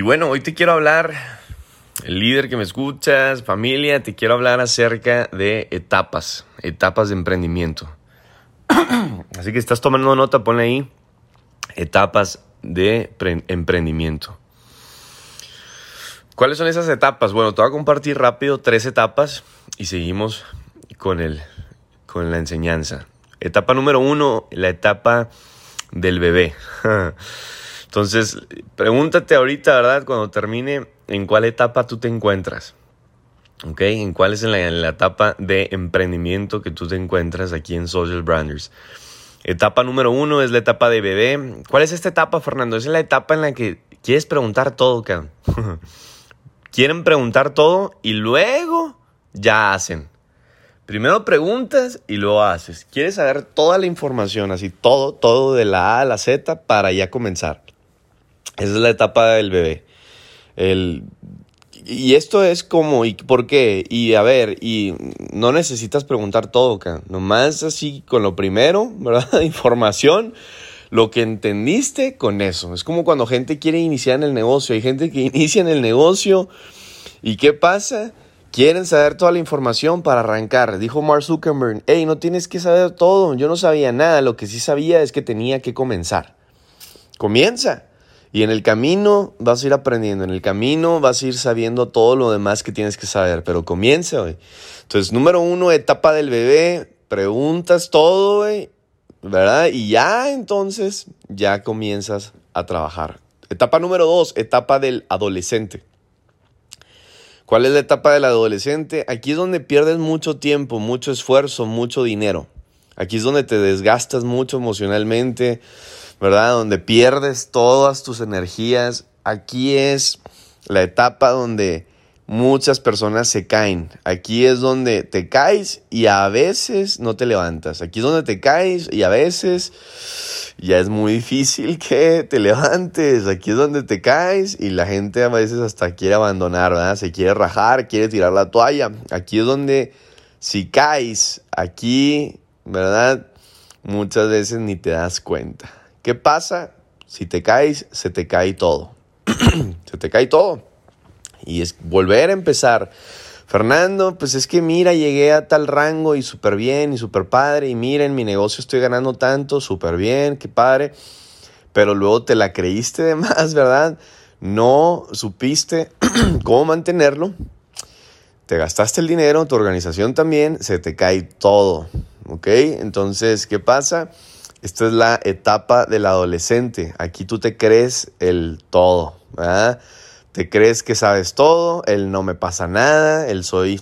Y bueno, hoy te quiero hablar, el líder que me escuchas, familia, te quiero hablar acerca de etapas, etapas de emprendimiento. Así que estás tomando nota, ponle ahí etapas de emprendimiento. ¿Cuáles son esas etapas? Bueno, te voy a compartir rápido tres etapas y seguimos con, el, con la enseñanza. Etapa número uno, la etapa del bebé. Entonces, pregúntate ahorita, ¿verdad? Cuando termine, ¿en cuál etapa tú te encuentras? ¿Ok? ¿En cuál es la, etapa de emprendimiento que tú te encuentras aquí en Social Branders? Etapa número uno es la etapa de bebé. ¿Cuál es esta etapa, Fernando? Es la etapa en la que quieres preguntar todo, cabrón. Quieren preguntar todo y luego ya hacen. Primero preguntas y luego haces. Quieres saber toda la información, así todo, todo de la A a la Z para ya comenzar. Esa es la etapa del bebé. El, y esto es como, ¿y por qué? Y a ver, y no necesitas preguntar todo, acá. Nomás así con lo primero, ¿verdad? Información, lo que entendiste con eso. Es como cuando gente quiere iniciar en el negocio. Hay gente que inicia en el negocio y ¿qué pasa? Quieren saber toda la información para arrancar. Dijo Mark Zuckerberg, hey, no tienes que saber todo. Yo no sabía nada. Lo que sí sabía es que tenía que comenzar. Comienza. Y en el camino vas a ir aprendiendo, en el camino vas a ir sabiendo todo lo demás que tienes que saber, pero comienza, güey. Entonces, número uno, etapa del bebé, preguntas todo, güey, ¿verdad? Y ya entonces, ya comienzas a trabajar. Etapa número dos, etapa del adolescente. ¿Cuál es la etapa del adolescente? Aquí es donde pierdes mucho tiempo, mucho esfuerzo, mucho dinero. Aquí es donde te desgastas mucho emocionalmente, ¿verdad? Donde pierdes todas tus energías. Aquí es la etapa donde muchas personas se caen. Aquí es donde te caes y a veces no te levantas. Aquí es donde te caes y a veces ya es muy difícil que te levantes. Aquí es donde te caes y la gente a veces hasta quiere abandonar, ¿verdad? Se quiere rajar, quiere tirar la toalla. Aquí es donde si caes, aquí, ¿verdad? Muchas veces ni te das cuenta. ¿Qué pasa? Si te caes, se te cae todo. se te cae todo. Y es volver a empezar. Fernando, pues es que mira, llegué a tal rango y súper bien y súper padre. Y mira, en mi negocio estoy ganando tanto, súper bien, qué padre. Pero luego te la creíste de más, ¿verdad? No supiste cómo mantenerlo. Te gastaste el dinero, tu organización también, se te cae todo. ¿Ok? Entonces, ¿qué pasa? Esta es la etapa del adolescente. Aquí tú te crees el todo, ¿verdad? Te crees que sabes todo, el no me pasa nada, el soy,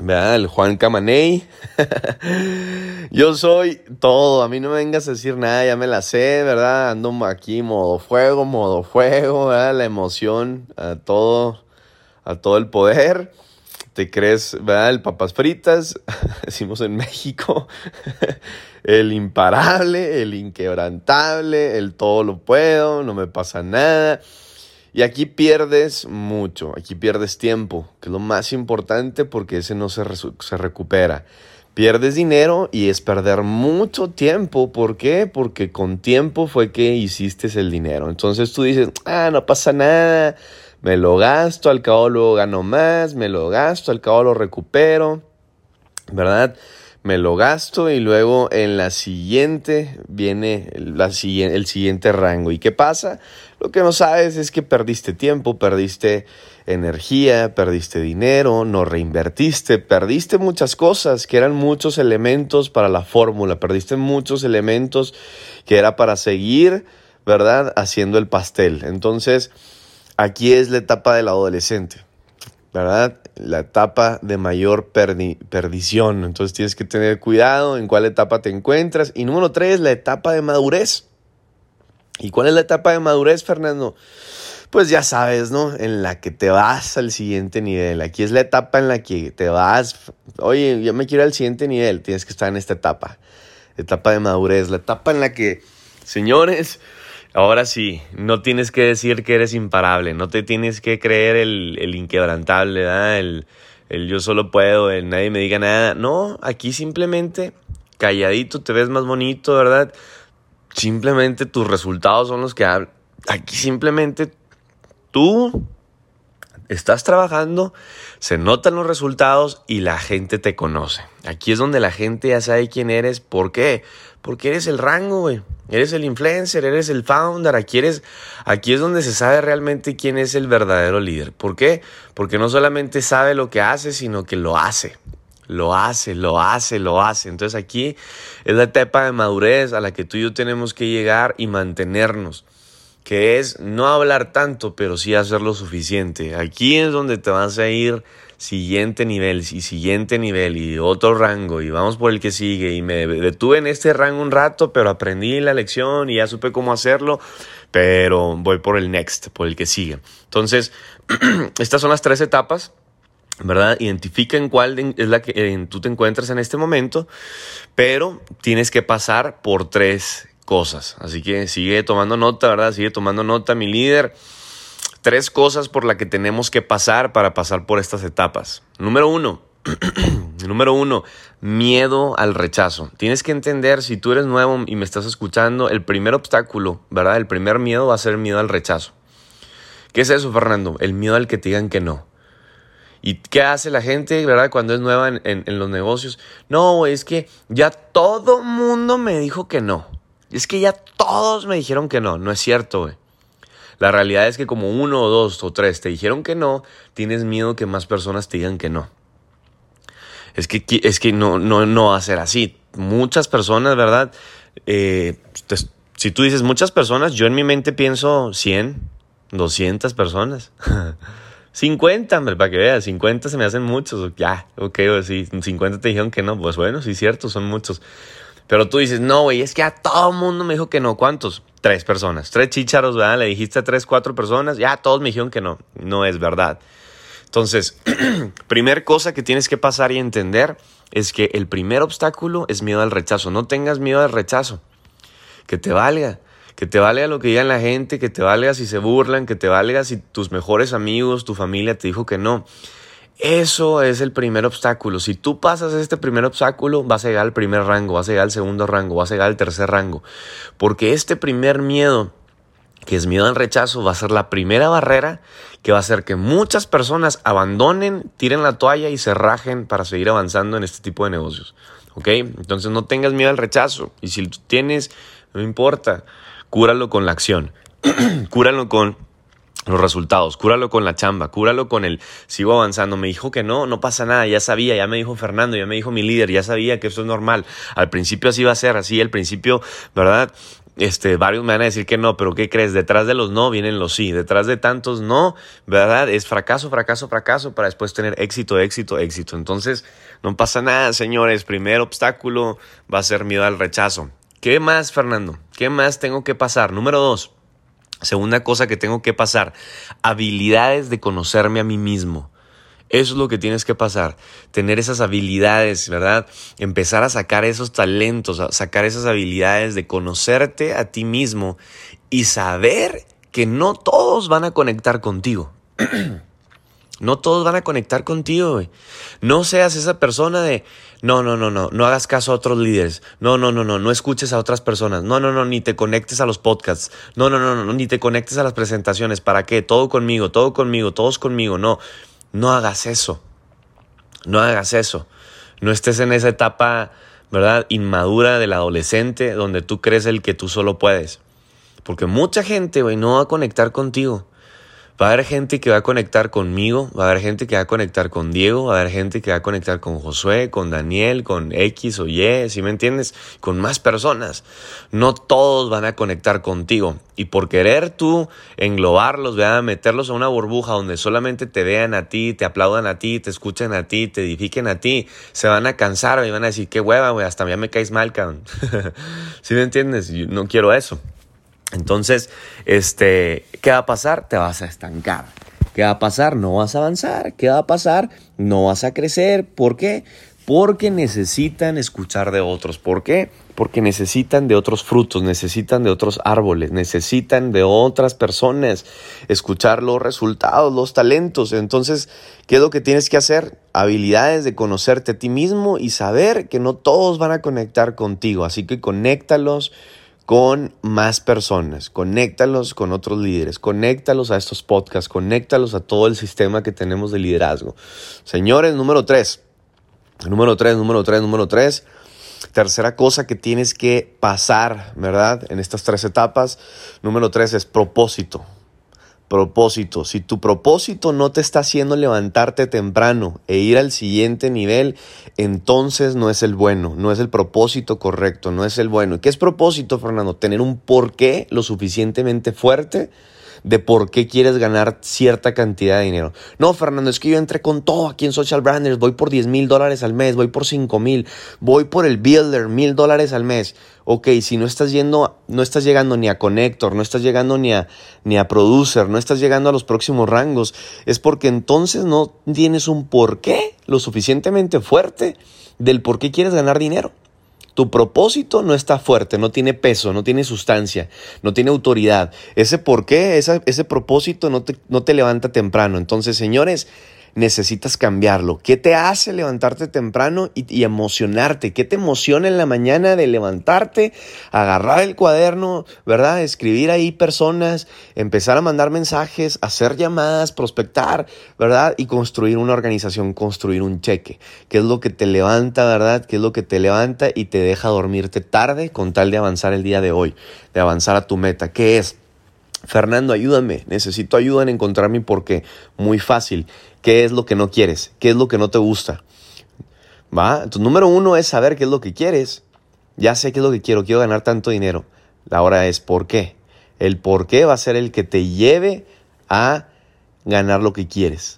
¿verdad? El Juan Camaney. Yo soy todo, a mí no me vengas a decir nada, ya me la sé, ¿verdad? Ando aquí modo fuego, modo fuego, ¿verdad? La emoción, a todo, a todo el poder te crees, ¿verdad? El papas fritas, decimos en México, el imparable, el inquebrantable, el todo lo puedo, no me pasa nada. Y aquí pierdes mucho, aquí pierdes tiempo, que es lo más importante porque ese no se, se recupera. Pierdes dinero y es perder mucho tiempo. ¿Por qué? Porque con tiempo fue que hiciste el dinero. Entonces tú dices, ah, no pasa nada me lo gasto, al cabo luego gano más, me lo gasto, al cabo lo recupero, ¿verdad? Me lo gasto y luego en la siguiente viene la, el siguiente rango. ¿Y qué pasa? Lo que no sabes es que perdiste tiempo, perdiste energía, perdiste dinero, no reinvertiste, perdiste muchas cosas que eran muchos elementos para la fórmula, perdiste muchos elementos que era para seguir, ¿verdad? Haciendo el pastel. Entonces, Aquí es la etapa del adolescente, ¿verdad? La etapa de mayor perdición. Entonces tienes que tener cuidado en cuál etapa te encuentras. Y número tres, la etapa de madurez. ¿Y cuál es la etapa de madurez, Fernando? Pues ya sabes, ¿no? En la que te vas al siguiente nivel. Aquí es la etapa en la que te vas. Oye, yo me quiero al siguiente nivel. Tienes que estar en esta etapa. Etapa de madurez. La etapa en la que, señores, Ahora sí, no tienes que decir que eres imparable, no te tienes que creer el, inquebrantable, El, el yo solo puedo, el nadie me diga nada. No, aquí simplemente calladito te ves más bonito, ¿verdad? Simplemente tus resultados son los que hablan. Aquí simplemente tú estás trabajando, se notan los resultados y la gente te conoce. Aquí es donde la gente ya sabe quién eres. ¿Por qué? Porque eres el rango, güey. Eres el influencer, eres el founder. Aquí, aquí es donde se sabe realmente quién es el verdadero líder. ¿Por qué? Porque no solamente sabe lo que hace, sino que lo hace. Lo hace, lo hace, lo hace. Entonces aquí es la etapa de madurez a la que tú y yo tenemos que llegar y mantenernos que es no hablar tanto, pero sí hacer lo suficiente. Aquí es donde te vas a ir siguiente nivel y siguiente nivel y otro rango y vamos por el que sigue y me detuve en este rango un rato, pero aprendí la lección y ya supe cómo hacerlo, pero voy por el next, por el que sigue. Entonces, estas son las tres etapas. ¿verdad? Identifica en cuál es la que tú te encuentras en este momento, pero tienes que pasar por tres cosas. Así que sigue tomando nota, ¿verdad? Sigue tomando nota, mi líder. Tres cosas por las que tenemos que pasar para pasar por estas etapas. Número uno, número uno, miedo al rechazo. Tienes que entender, si tú eres nuevo y me estás escuchando, el primer obstáculo, ¿verdad? El primer miedo va a ser miedo al rechazo. ¿Qué es eso, Fernando? El miedo al que te digan que no. ¿Y qué hace la gente, verdad, cuando es nueva en, en los negocios? No, es que ya todo mundo me dijo que no. Es que ya todos me dijeron que no. No es cierto, güey. La realidad es que como uno o dos o tres te dijeron que no, tienes miedo que más personas te digan que no. Es que, es que no, no, no va a ser así. Muchas personas, ¿verdad? Eh, si tú dices muchas personas, yo en mi mente pienso 100, 200 personas. 50, para que veas, 50 se me hacen muchos. Ya, ok, sí, 50 te dijeron que no. Pues bueno, sí, cierto, son muchos. Pero tú dices, no, güey, es que a todo mundo me dijo que no. ¿Cuántos? Tres personas. Tres chícharos, ¿verdad? Le dijiste a tres, cuatro personas. Ya todos me dijeron que no. No es verdad. Entonces, primer cosa que tienes que pasar y entender es que el primer obstáculo es miedo al rechazo. No tengas miedo al rechazo. Que te valga. Que te valga lo que digan la gente, que te valga si se burlan, que te valga si tus mejores amigos, tu familia te dijo que no. Eso es el primer obstáculo. Si tú pasas este primer obstáculo, vas a llegar al primer rango, vas a llegar al segundo rango, vas a llegar al tercer rango. Porque este primer miedo, que es miedo al rechazo, va a ser la primera barrera que va a hacer que muchas personas abandonen, tiren la toalla y se rajen para seguir avanzando en este tipo de negocios. ¿Ok? Entonces no tengas miedo al rechazo. Y si tienes, no importa, cúralo con la acción. cúralo con los resultados, cúralo con la chamba, cúralo con el sigo avanzando. Me dijo que no, no pasa nada, ya sabía, ya me dijo Fernando, ya me dijo mi líder, ya sabía que eso es normal. Al principio así va a ser, así al principio, ¿verdad? Este, varios me van a decir que no, pero ¿qué crees? Detrás de los no vienen los sí, detrás de tantos no, ¿verdad? Es fracaso, fracaso, fracaso para después tener éxito, éxito, éxito. Entonces, no pasa nada, señores. Primer obstáculo va a ser miedo al rechazo. ¿Qué más, Fernando? ¿Qué más tengo que pasar? Número dos Segunda cosa que tengo que pasar, habilidades de conocerme a mí mismo. Eso es lo que tienes que pasar, tener esas habilidades, ¿verdad? Empezar a sacar esos talentos, a sacar esas habilidades de conocerte a ti mismo y saber que no todos van a conectar contigo. No todos van a conectar contigo, güey. No seas esa persona de, no, no, no, no, no hagas caso a otros líderes. No, no, no, no, no escuches a otras personas. No, no, no, ni te conectes a los podcasts. No, no, no, no, ni te conectes a las presentaciones. ¿Para qué? Todo conmigo, todo conmigo, todos conmigo. No, no hagas eso. No hagas eso. No estés en esa etapa, ¿verdad? Inmadura del adolescente donde tú crees el que tú solo puedes. Porque mucha gente, güey, no va a conectar contigo. Va a haber gente que va a conectar conmigo, va a haber gente que va a conectar con Diego, va a haber gente que va a conectar con Josué, con Daniel, con X o Y, si me entiendes? Con más personas. No todos van a conectar contigo. Y por querer tú englobarlos, a meterlos a una burbuja donde solamente te vean a ti, te aplaudan a ti, te escuchen a ti, te edifiquen a ti, se van a cansar y van a decir, qué hueva, güey, hasta ya me caes mal, cabrón. ¿Sí me entiendes? No quiero eso. Entonces, este, ¿qué va a pasar? Te vas a estancar. ¿Qué va a pasar? No vas a avanzar. ¿Qué va a pasar? No vas a crecer. ¿Por qué? Porque necesitan escuchar de otros. ¿Por qué? Porque necesitan de otros frutos, necesitan de otros árboles, necesitan de otras personas, escuchar los resultados, los talentos. Entonces, ¿qué es lo que tienes que hacer? Habilidades de conocerte a ti mismo y saber que no todos van a conectar contigo. Así que conéctalos con más personas, conéctalos con otros líderes, conéctalos a estos podcasts, conéctalos a todo el sistema que tenemos de liderazgo. Señores, número tres, número tres, número tres, número tres. Tercera cosa que tienes que pasar, ¿verdad? En estas tres etapas. Número tres es propósito propósito. Si tu propósito no te está haciendo levantarte temprano e ir al siguiente nivel, entonces no es el bueno, no es el propósito correcto, no es el bueno. ¿Y qué es propósito, Fernando? Tener un porqué lo suficientemente fuerte de por qué quieres ganar cierta cantidad de dinero. No, Fernando, es que yo entré con todo aquí en Social Branders, voy por 10 mil dólares al mes, voy por 5 mil, voy por el Builder, mil dólares al mes. Ok, si no estás yendo, no estás llegando ni a Connector, no estás llegando ni a, ni a Producer, no estás llegando a los próximos rangos, es porque entonces no tienes un porqué lo suficientemente fuerte del por qué quieres ganar dinero. Tu propósito no está fuerte, no tiene peso, no tiene sustancia, no tiene autoridad. Ese por qué, ese propósito no te, no te levanta temprano. Entonces, señores, necesitas cambiarlo. ¿Qué te hace levantarte temprano y, emocionarte? ¿Qué te emociona en la mañana de levantarte, agarrar el cuaderno, ¿verdad? Escribir ahí personas, empezar a mandar mensajes, hacer llamadas, prospectar, ¿verdad? Y construir una organización, construir un cheque. ¿Qué es lo que te levanta, ¿verdad? ¿Qué es lo que te levanta y te deja dormirte tarde con tal de avanzar el día de hoy, de avanzar a tu meta? ¿Qué es? Fernando, ayúdame, necesito ayuda en encontrar mi porqué. Muy fácil. ¿Qué es lo que no quieres? ¿Qué es lo que no te gusta? ¿Va? Tu número uno es saber qué es lo que quieres. Ya sé qué es lo que quiero, quiero ganar tanto dinero. La hora es por qué. El por qué va a ser el que te lleve a ganar lo que quieres.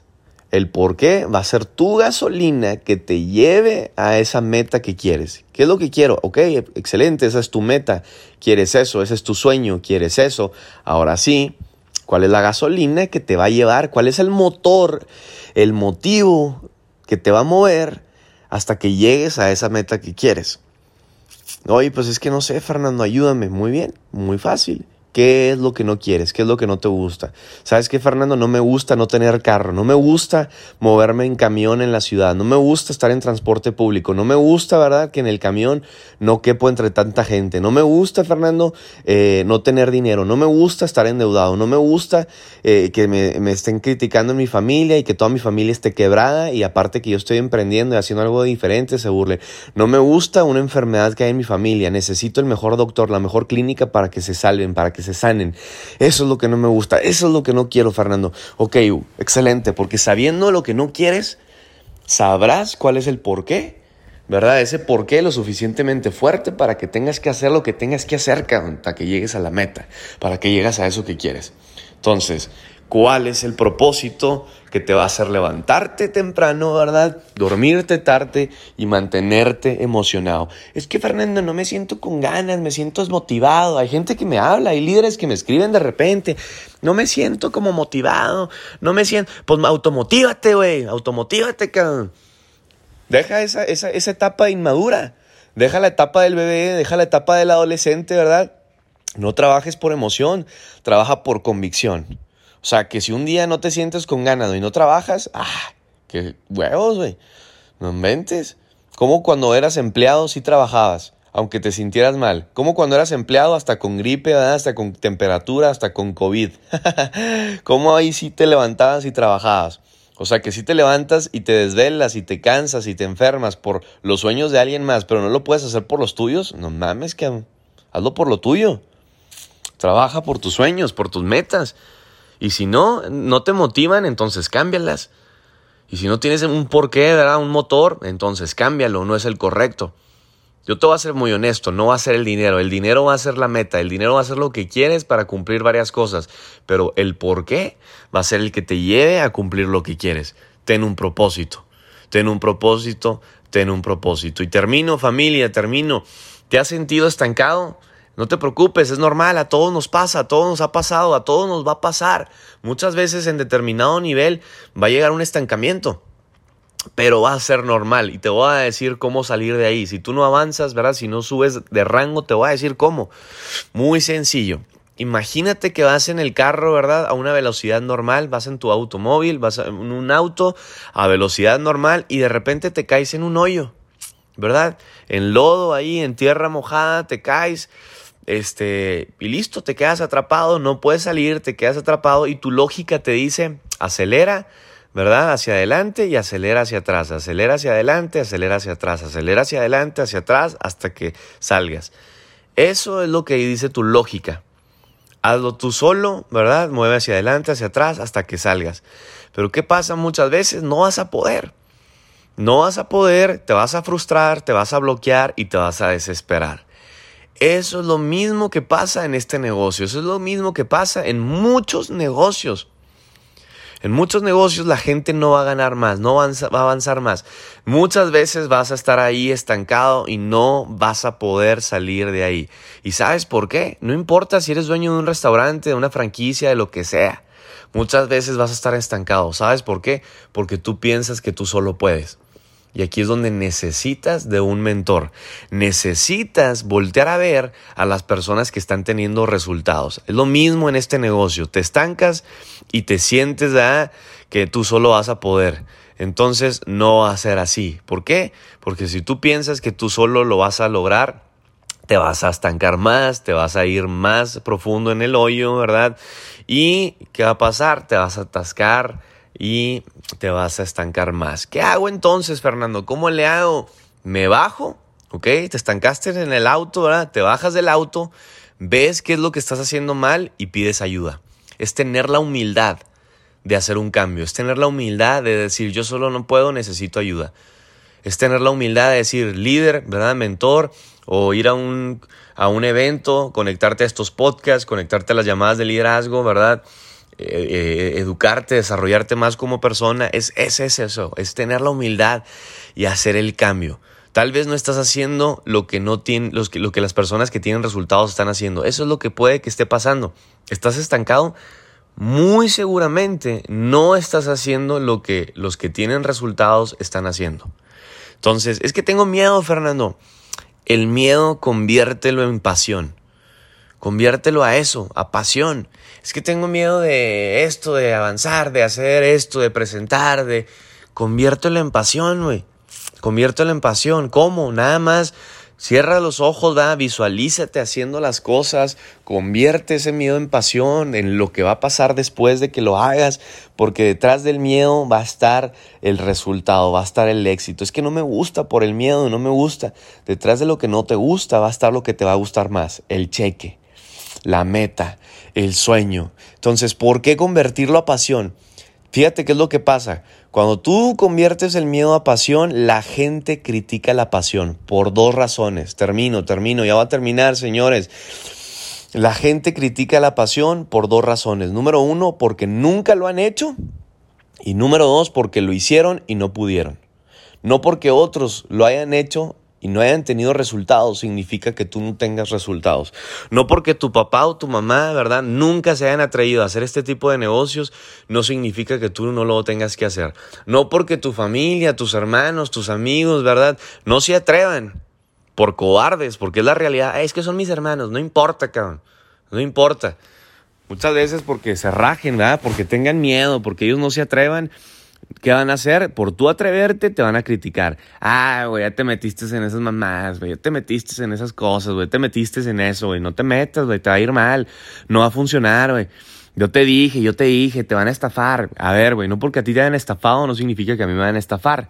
El por qué va a ser tu gasolina que te lleve a esa meta que quieres. ¿Qué es lo que quiero? Ok, excelente, esa es tu meta. Quieres eso, ese es tu sueño, quieres eso. Ahora sí, ¿cuál es la gasolina que te va a llevar? ¿Cuál es el motor, el motivo que te va a mover hasta que llegues a esa meta que quieres? Oye, pues es que no sé, Fernando, ayúdame. Muy bien, muy fácil. ¿Qué es lo que no quieres? ¿Qué es lo que no te gusta? ¿Sabes qué, Fernando? No me gusta no tener carro, no me gusta moverme en camión en la ciudad, no me gusta estar en transporte público, no me gusta, ¿verdad? Que en el camión no quepo entre tanta gente, no me gusta, Fernando, eh, no tener dinero, no me gusta estar endeudado, no me gusta eh, que me, me, estén criticando en mi familia y que toda mi familia esté quebrada y aparte que yo estoy emprendiendo y haciendo algo diferente, se burle. No me gusta una enfermedad que hay en mi familia, necesito el mejor doctor, la mejor clínica para que se salven, para que se sanen. Eso es lo que no me gusta, eso es lo que no quiero, Fernando. Ok, excelente, porque sabiendo lo que no quieres, sabrás cuál es el por qué. ¿Verdad? Ese por qué lo suficientemente fuerte para que tengas que hacer lo que tengas que hacer para que llegues a la meta, para que llegues a eso que quieres. Entonces, cuál es el propósito que te va a hacer levantarte temprano, ¿verdad? Dormirte tarde y mantenerte emocionado. Es que Fernando, no me siento con ganas, me siento desmotivado. Hay gente que me habla, hay líderes que me escriben de repente. No me siento como motivado, no me siento... Pues automotívate, güey, automotívate, cabrón. Deja esa, esa, esa etapa inmadura. Deja la etapa del bebé, deja la etapa del adolescente, ¿verdad? No trabajes por emoción, trabaja por convicción. O sea, que si un día no te sientes con ganado y no trabajas, ¡ah! ¡Qué huevos, güey! No inventes. Como cuando eras empleado sí trabajabas, aunque te sintieras mal. Como cuando eras empleado hasta con gripe, hasta con temperatura, hasta con COVID. Como ahí sí te levantabas y trabajabas. O sea, que si te levantas y te desvelas y te cansas y te enfermas por los sueños de alguien más, pero no lo puedes hacer por los tuyos, no mames, que hazlo por lo tuyo. Trabaja por tus sueños, por tus metas. Y si no, no te motivan, entonces cámbialas. Y si no tienes un porqué, ¿verdad? un motor, entonces cámbialo, no es el correcto. Yo te voy a ser muy honesto, no va a ser el dinero, el dinero va a ser la meta, el dinero va a ser lo que quieres para cumplir varias cosas, pero el por qué va a ser el que te lleve a cumplir lo que quieres. Ten un propósito, ten un propósito, ten un propósito. Y termino familia, termino. ¿Te has sentido estancado? No te preocupes, es normal, a todos nos pasa, a todos nos ha pasado, a todos nos va a pasar. Muchas veces en determinado nivel va a llegar un estancamiento, pero va a ser normal y te voy a decir cómo salir de ahí. Si tú no avanzas, ¿verdad? Si no subes de rango, te voy a decir cómo. Muy sencillo. Imagínate que vas en el carro, ¿verdad? A una velocidad normal, vas en tu automóvil, vas en un auto a velocidad normal y de repente te caes en un hoyo, ¿verdad? En lodo ahí, en tierra mojada, te caes este, y listo, te quedas atrapado, no puedes salir, te quedas atrapado y tu lógica te dice, acelera, ¿verdad? Hacia adelante y acelera hacia atrás, acelera hacia adelante, acelera hacia atrás, acelera hacia adelante, hacia atrás, hasta que salgas. Eso es lo que dice tu lógica. Hazlo tú solo, ¿verdad? Mueve hacia adelante, hacia atrás, hasta que salgas. Pero ¿qué pasa muchas veces? No vas a poder. No vas a poder, te vas a frustrar, te vas a bloquear y te vas a desesperar. Eso es lo mismo que pasa en este negocio, eso es lo mismo que pasa en muchos negocios. En muchos negocios la gente no va a ganar más, no va a avanzar más. Muchas veces vas a estar ahí estancado y no vas a poder salir de ahí. ¿Y sabes por qué? No importa si eres dueño de un restaurante, de una franquicia, de lo que sea. Muchas veces vas a estar estancado. ¿Sabes por qué? Porque tú piensas que tú solo puedes. Y aquí es donde necesitas de un mentor. Necesitas voltear a ver a las personas que están teniendo resultados. Es lo mismo en este negocio. Te estancas y te sientes que tú solo vas a poder. Entonces no va a ser así. ¿Por qué? Porque si tú piensas que tú solo lo vas a lograr, te vas a estancar más, te vas a ir más profundo en el hoyo, ¿verdad? ¿Y qué va a pasar? Te vas a atascar y te vas a estancar más. ¿Qué hago entonces, Fernando? ¿Cómo le hago? Me bajo, ¿ok? Te estancaste en el auto, ¿verdad? Te bajas del auto, ves qué es lo que estás haciendo mal y pides ayuda. Es tener la humildad de hacer un cambio, es tener la humildad de decir yo solo no puedo, necesito ayuda. Es tener la humildad de decir líder, ¿verdad? Mentor, o ir a un, a un evento, conectarte a estos podcasts, conectarte a las llamadas de liderazgo, ¿verdad? Eh, eh, educarte, desarrollarte más como persona, es, es, eso, es tener la humildad y hacer el cambio. Tal vez no estás haciendo lo que, no los, lo que las personas que tienen resultados están haciendo. Eso es lo que puede que esté pasando. ¿Estás estancado? Muy seguramente no estás haciendo lo que los que tienen resultados están haciendo. Entonces, es que tengo miedo, Fernando. El miedo conviértelo en pasión. Conviértelo a eso, a pasión. Es que tengo miedo de esto, de avanzar, de hacer esto, de presentar, de... Conviértelo en pasión, güey. Conviértelo en pasión. ¿Cómo? Nada más Cierra los ojos, va, visualízate haciendo las cosas, convierte ese miedo en pasión, en lo que va a pasar después de que lo hagas, porque detrás del miedo va a estar el resultado, va a estar el éxito. Es que no me gusta por el miedo, no me gusta. Detrás de lo que no te gusta va a estar lo que te va a gustar más, el cheque la meta, el sueño. Entonces, ¿por qué convertirlo a pasión? Fíjate qué es lo que pasa. Cuando tú conviertes el miedo a pasión, la gente critica la pasión por dos razones. Termino, termino, ya va a terminar, señores. La gente critica la pasión por dos razones. Número uno, porque nunca lo han hecho. Y número dos, porque lo hicieron y no pudieron. No porque otros lo hayan hecho y no hayan tenido resultados significa que tú no tengas resultados. No porque tu papá o tu mamá, ¿verdad? Nunca se hayan atrevido a hacer este tipo de negocios, no significa que tú no lo tengas que hacer. No porque tu familia, tus hermanos, tus amigos, ¿verdad? No se atrevan por cobardes, porque es la realidad. Es que son mis hermanos, no importa, cabrón. No importa. Muchas veces porque se rajen, ¿verdad? Porque tengan miedo, porque ellos no se atrevan ¿Qué van a hacer? Por tú atreverte, te van a criticar. Ah, güey, ya te metiste en esas mamás, güey, ya te metiste en esas cosas, güey, te metiste en eso, güey, no te metas, güey, te va a ir mal, no va a funcionar, güey. Yo te dije, yo te dije, te van a estafar. A ver, güey, no porque a ti te hayan estafado no significa que a mí me van a estafar.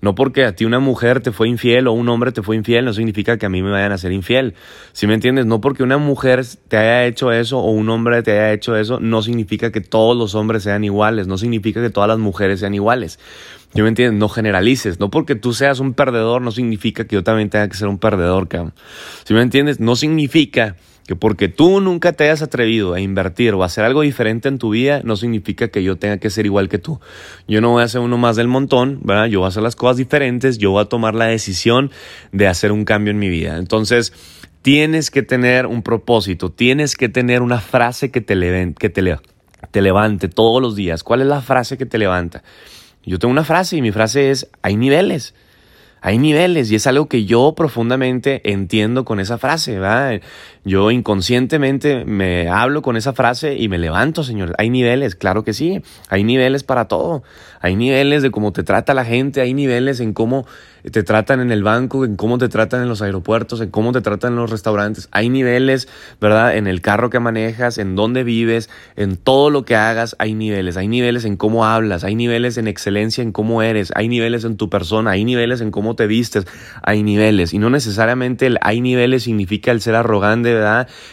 No porque a ti una mujer te fue infiel o un hombre te fue infiel, no significa que a mí me vayan a ser infiel. ¿Sí me entiendes? No porque una mujer te haya hecho eso o un hombre te haya hecho eso, no significa que todos los hombres sean iguales, no significa que todas las mujeres sean iguales. ¿Sí me entiendes? No generalices. No porque tú seas un perdedor, no significa que yo también tenga que ser un perdedor, cabrón. ¿Sí me entiendes? No significa que porque tú nunca te hayas atrevido a invertir o a hacer algo diferente en tu vida, no significa que yo tenga que ser igual que tú. Yo no voy a ser uno más del montón, ¿verdad? Yo voy a hacer las cosas diferentes, yo voy a tomar la decisión de hacer un cambio en mi vida. Entonces, tienes que tener un propósito, tienes que tener una frase que te, que te, te levante todos los días. ¿Cuál es la frase que te levanta? Yo tengo una frase y mi frase es, hay niveles. Hay niveles y es algo que yo profundamente entiendo con esa frase, ¿verdad? Yo inconscientemente me hablo con esa frase y me levanto, señor. Hay niveles, claro que sí. Hay niveles para todo. Hay niveles de cómo te trata la gente, hay niveles en cómo te tratan en el banco, en cómo te tratan en los aeropuertos, en cómo te tratan en los restaurantes. Hay niveles, ¿verdad? En el carro que manejas, en dónde vives, en todo lo que hagas, hay niveles. Hay niveles en cómo hablas, hay niveles en excelencia en cómo eres, hay niveles en tu persona, hay niveles en cómo te vistes, hay niveles. Y no necesariamente el hay niveles significa el ser arrogante,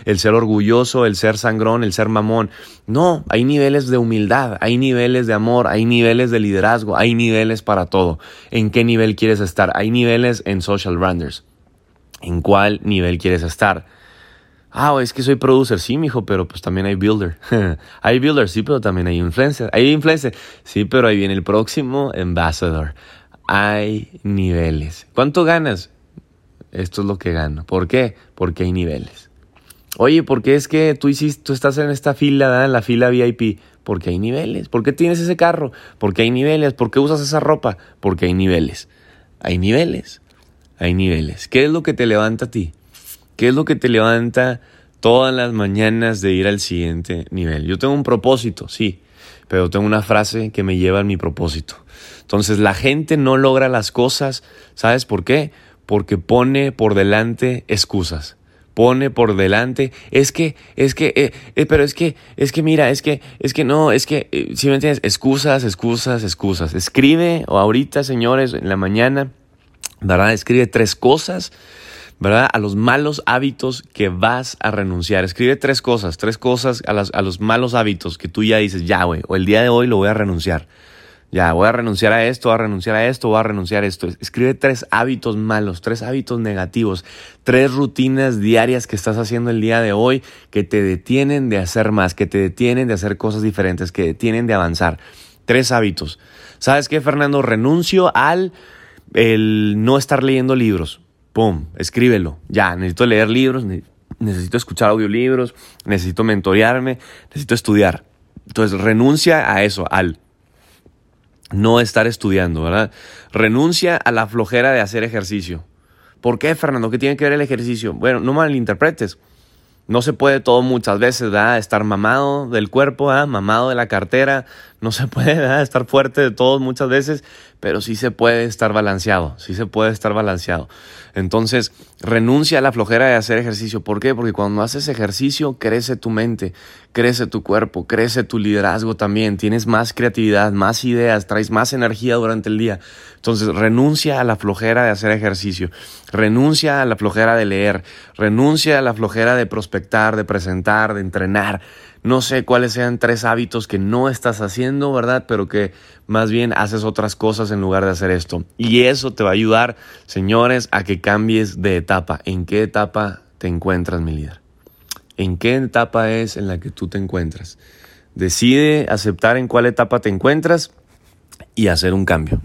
El ser orgulloso, el ser sangrón, el ser mamón. No, hay niveles de humildad, hay niveles de amor, hay niveles de liderazgo, hay niveles para todo. ¿En qué nivel quieres estar? Hay niveles en social branders. ¿En cuál nivel quieres estar? Ah, es que soy producer, sí, mijo, pero pues también hay builder. hay builder, sí, pero también hay influencer. Hay influencer, sí, pero ahí viene el próximo ambassador. Hay niveles. ¿Cuánto ganas? Esto es lo que gano. ¿Por qué? Porque hay niveles. Oye, ¿por qué es que tú hiciste, tú estás en esta fila, en la fila VIP? Porque hay niveles. ¿Por qué tienes ese carro? Porque hay niveles. ¿Por qué usas esa ropa? Porque hay niveles. Hay niveles, hay niveles. ¿Qué es lo que te levanta a ti? ¿Qué es lo que te levanta todas las mañanas de ir al siguiente nivel? Yo tengo un propósito, sí, pero tengo una frase que me lleva a mi propósito. Entonces la gente no logra las cosas, ¿sabes por qué? Porque pone por delante excusas pone por delante, es que, es que, eh, eh, pero es que, es que mira, es que, es que no, es que, eh, si me entiendes, excusas, excusas, excusas. Escribe, o ahorita, señores, en la mañana, ¿verdad? Escribe tres cosas, ¿verdad? A los malos hábitos que vas a renunciar. Escribe tres cosas, tres cosas a, las, a los malos hábitos que tú ya dices, ya, güey, o el día de hoy lo voy a renunciar. Ya, voy a renunciar a esto, voy a renunciar a esto, voy a renunciar a esto. Escribe tres hábitos malos, tres hábitos negativos, tres rutinas diarias que estás haciendo el día de hoy que te detienen de hacer más, que te detienen de hacer cosas diferentes, que detienen de avanzar. Tres hábitos. ¿Sabes qué, Fernando? Renuncio al el no estar leyendo libros. Pum, escríbelo. Ya, necesito leer libros, necesito escuchar audiolibros, necesito mentorearme, necesito estudiar. Entonces, renuncia a eso, al no estar estudiando, ¿verdad? Renuncia a la flojera de hacer ejercicio. ¿Por qué, Fernando? ¿Qué tiene que ver el ejercicio? Bueno, no malinterpretes. No se puede todo muchas veces, ¿verdad? Estar mamado del cuerpo, ¿verdad? mamado de la cartera. No se puede estar fuerte de todos muchas veces, pero sí se puede estar balanceado. Sí se puede estar balanceado. Entonces, renuncia a la flojera de hacer ejercicio. ¿Por qué? Porque cuando haces ejercicio, crece tu mente, crece tu cuerpo, crece tu liderazgo también. Tienes más creatividad, más ideas, traes más energía durante el día. Entonces, renuncia a la flojera de hacer ejercicio. Renuncia a la flojera de leer. Renuncia a la flojera de prospectar, de presentar, de entrenar. No sé cuáles sean tres hábitos que no estás haciendo, ¿verdad? Pero que más bien haces otras cosas en lugar de hacer esto. Y eso te va a ayudar, señores, a que cambies de etapa. ¿En qué etapa te encuentras, mi líder? ¿En qué etapa es en la que tú te encuentras? Decide aceptar en cuál etapa te encuentras y hacer un cambio.